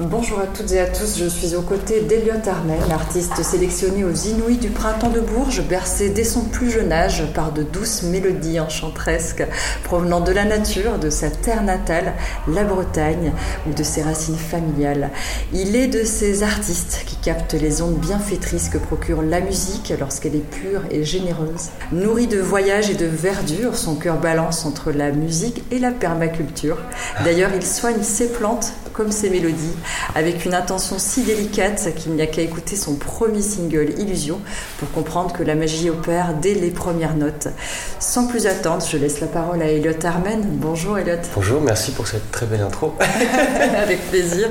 Bonjour à toutes et à tous, je suis aux côtés d'Eliot Armel, artiste sélectionné aux Inouïs du printemps de Bourges, bercé dès son plus jeune âge par de douces mélodies enchantresques provenant de la nature, de sa terre natale, la Bretagne, ou de ses racines familiales. Il est de ces artistes qui captent les ondes bienfaitrices que procure la musique lorsqu'elle est pure et généreuse. Nourri de voyages et de verdure, son cœur balance entre la musique et la permaculture. D'ailleurs, il soigne ses plantes comme ses mélodies avec une intention si délicate qu'il n'y a qu'à écouter son premier single Illusion pour comprendre que la magie opère dès les premières notes. Sans plus attendre, je laisse la parole à Elliot Armen. Bonjour Elliot. Bonjour, merci pour cette très belle intro. avec plaisir.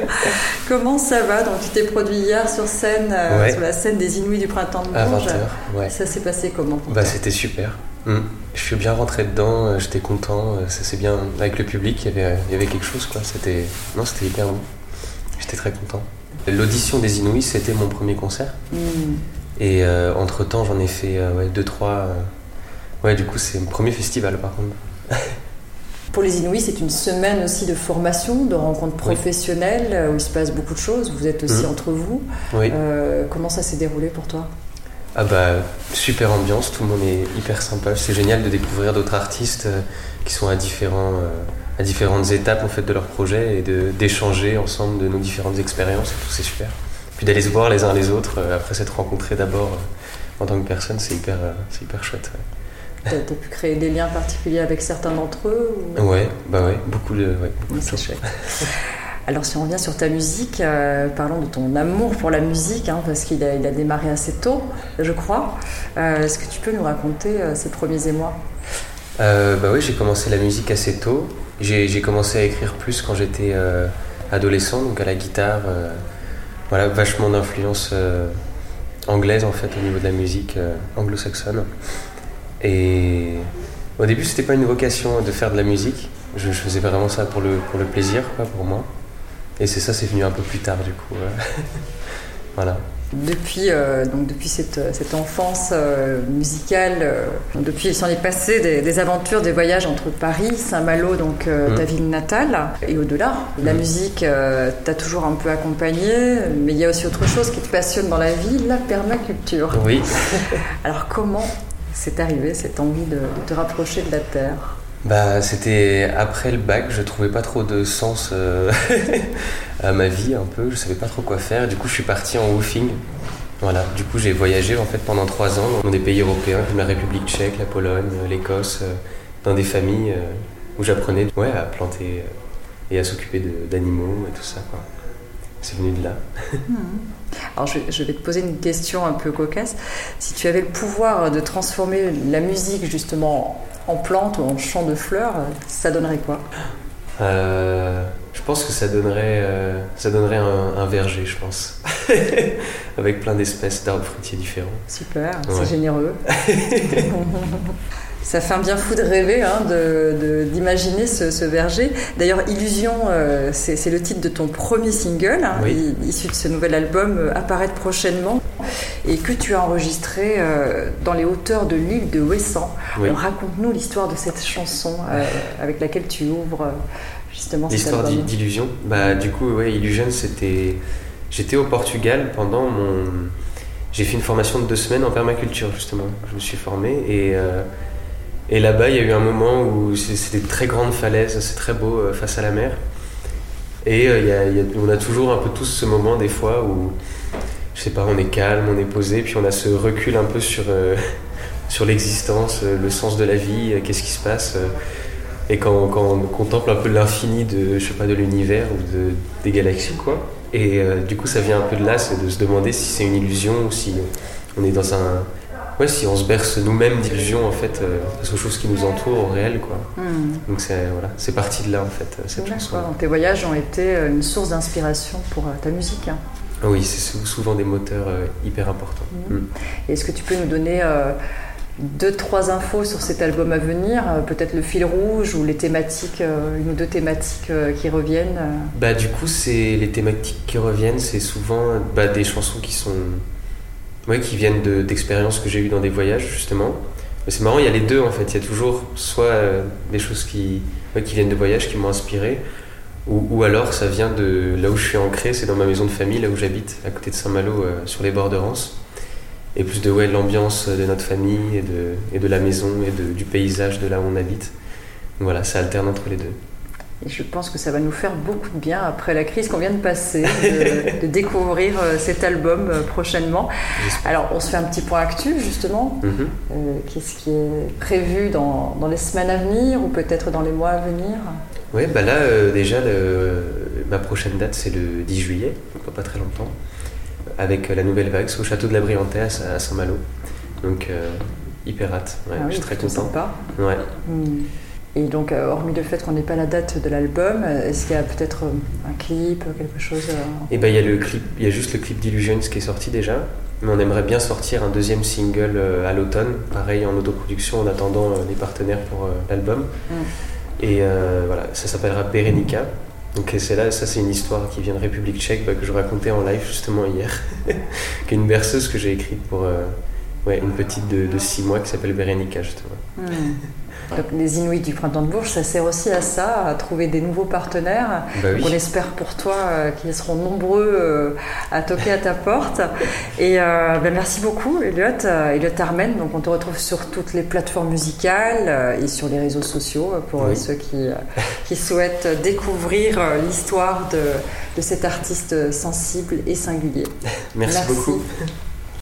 Comment ça va? Donc tu t'es produit hier sur scène, euh, sur la scène des Inuits du printemps de Bourges. À 20h, ouais. Ça s'est passé comment bah, C'était super. Hmm. Je suis bien rentré dedans, euh, j'étais content, euh, ça s'est bien avec le public, il y avait, il y avait quelque chose quoi. C'était non, c'était hyper bon. J'étais très content. L'audition des Inouïs, c'était mon premier concert. Hmm. Et euh, entre temps, j'en ai fait ouais, deux, trois. Ouais, du coup, c'est mon premier festival par contre. Pour les Inouïs, c'est une semaine aussi de formation, de rencontres professionnelles, où il se passe beaucoup de choses. Vous êtes aussi hmm. entre vous. Oui. comment ça s'est déroulé pour toi? Ah bah super ambiance, tout le monde est hyper sympa. C'est génial de découvrir d'autres artistes euh, qui sont à, différents, euh, à différentes étapes en fait de leur projet et d'échanger ensemble de nos différentes expériences. C'est super. Puis d'aller se voir les uns les autres euh, après s'être rencontrés d'abord en tant que personne, c'est hyper, c'est hyper chouette. Tu as, pu créer des liens particuliers avec certains d'entre eux Ouais, bah ouais, beaucoup de, ouais, beaucoup chouette. Alors si on revient sur ta musique, euh, parlons de ton amour pour la musique, hein, parce qu'il a, démarré assez tôt, je crois. Euh, est-ce que tu peux nous raconter euh, ces premiers émois? Bah oui, j'ai commencé la musique assez tôt. J'ai, commencé à écrire plus quand j'étais adolescent, donc à la guitare. voilà, vachement d'influence anglaise en fait au niveau de la musique anglo-saxonne. Et au début, c'était pas une vocation de faire de la musique. Je, faisais vraiment ça pour le, pour le plaisir, quoi, pour moi. Et c'est ça, c'est venu un peu plus tard du coup. voilà. Depuis, euh, donc depuis cette, cette enfance euh, musicale, euh, depuis il s'en est passé des, aventures, des voyages entre Paris, Saint-Malo, donc mm. ta ville natale, et au-delà. La mm. musique t'a toujours un peu accompagné, mais il y a aussi autre chose qui te passionne dans la vie, la permaculture. Oui. Alors comment c'est arrivé cette envie de, de te rapprocher de la terre? Bah, c'était après le bac, je trouvais pas trop de sens euh, à ma vie un peu, je savais pas trop quoi faire. Du coup, je suis parti en woofing. Voilà, du coup, j'ai voyagé en fait pendant trois ans dans des pays européens comme la République tchèque, la Pologne, l'Écosse, euh, dans des familles euh, où j'apprenais ouais, à planter et à s'occuper d'animaux et tout ça. C'est venu de là. Alors je, je, vais te poser une question un peu cocasse. Si tu avais le pouvoir de transformer la musique justement en plante ou en champ de fleurs, ça donnerait quoi? Euh, Je pense que ça donnerait, euh, ça donnerait un, verger, je pense. Avec plein d'espèces d'arbres fruitiers différents. Super, c'est généreux. Ça fait un bien fou de rêver, hein, d'imaginer ce, verger. D'ailleurs, Illusion, euh, c'est le titre de ton premier single, hein, issu de ce nouvel album, euh, apparaître prochainement, et que tu as enregistré euh, dans les hauteurs de l'île de Ouessant. Raconte-nous l'histoire de cette chanson avec laquelle tu ouvres justement. L'histoire d'Illusion bah, Du coup, ouais, Illusion, c'était... J'étais au Portugal pendant mon... J'ai fait une formation de deux semaines en permaculture, justement. Je me suis formé et... Et là-bas, il y a eu un moment où c'était de très grandes falaises, c'est très beau euh, face à la mer. Et euh, on a toujours un peu tous ce moment des fois où, je sais pas, on est calme, on est posé, puis on a ce recul un peu sur, euh, sur l'existence, le sens de la vie, qu'est-ce qui se passe. et quand, on contemple un peu l'infini de, je sais pas, de l'univers ou de, des galaxies, quoi. Et du coup, ça vient un peu de là, c'est de se demander si c'est une illusion ou si on est dans un, ouais, si on se berce nous-mêmes d'illusions en fait, euh, face aux choses qui nous entourent, au réel quoi. Hmm. Donc c'est voilà, c'est parti de là en fait cette chanson. tes voyages ont été euh, une source d'inspiration pour euh, ta musique. Hein. Oui, c'est souvent des moteurs hyper importants. Hmm. Hmm. Est-ce que tu peux nous donner deux, trois infos sur cet album à venir Peut-être le fil rouge ou les thématiques, une ou deux thématiques qui reviennent Bah du coup, c'est les thématiques qui reviennent, c'est souvent bah, des chansons qui sont oui, qui viennent d'expériences que j'ai eues dans des voyages, justement. C'est marrant, il y a les deux en fait. Il y a toujours soit euh, des choses qui, qui viennent de voyages qui m'ont inspiré, Ou, alors ça vient de là où je suis ancré, c'est dans ma maison de famille, là où j'habite, à côté de Saint-Malo, sur les bords de Rance. Et plus de ouais, l'ambiance de notre famille et de, et de la maison et de, du paysage de là où on habite. Voilà, ça alterne entre les deux. Et je pense que ça va nous faire beaucoup de bien après la crise qu'on vient de passer, de, découvrir euh, cet album euh, prochainement. Alors, on se fait un petit point actu, justement. Mhm. Euh, qu'est-ce qui est prévu dans, dans, les semaines à venir ou peut-être dans les mois à venir? Oui, bah là, déjà, ma prochaine date, c'est le 10 juillet, donc pas très longtemps, avec la nouvelle vague au château de la Briantais à Saint-Malo. Donc, hyper hâte. Ah je suis très content. Sympa. Ouais. Hmm. Et donc, euh, hormis le fait qu'on n'ait pas la date de l'album, est-ce qu'il y a peut-être euh, un clip, quelque chose eh ben, il y a le clip, il y a juste le clip d'Illusions qui est sorti déjà, mais on aimerait bien sortir un deuxième single euh, à l'automne, pareil en autoproduction en attendant les partenaires pour l'album. Mm. Et voilà, ça s'appellera Berenica. Donc c'est là, ça c'est une histoire qui vient de République Tchèque bah, que je racontais en live justement hier, qui est une berceuse que j'ai écrite pour ouais, une petite de 6 mois qui s'appelle Berenica justement. Mm les Inuits du Printemps de Bourges, ça sert aussi à ça, à trouver des nouveaux partenaires. Bah on espère pour toi euh, qu'ils seront nombreux euh, à toquer à ta porte. Et euh, ben, merci beaucoup, Elliot. Elliot Armen, donc on te retrouve sur toutes les plateformes musicales et sur les réseaux sociaux pour ceux qui, qui souhaitent découvrir l'histoire de, de cet artiste sensible et singulier. merci. beaucoup.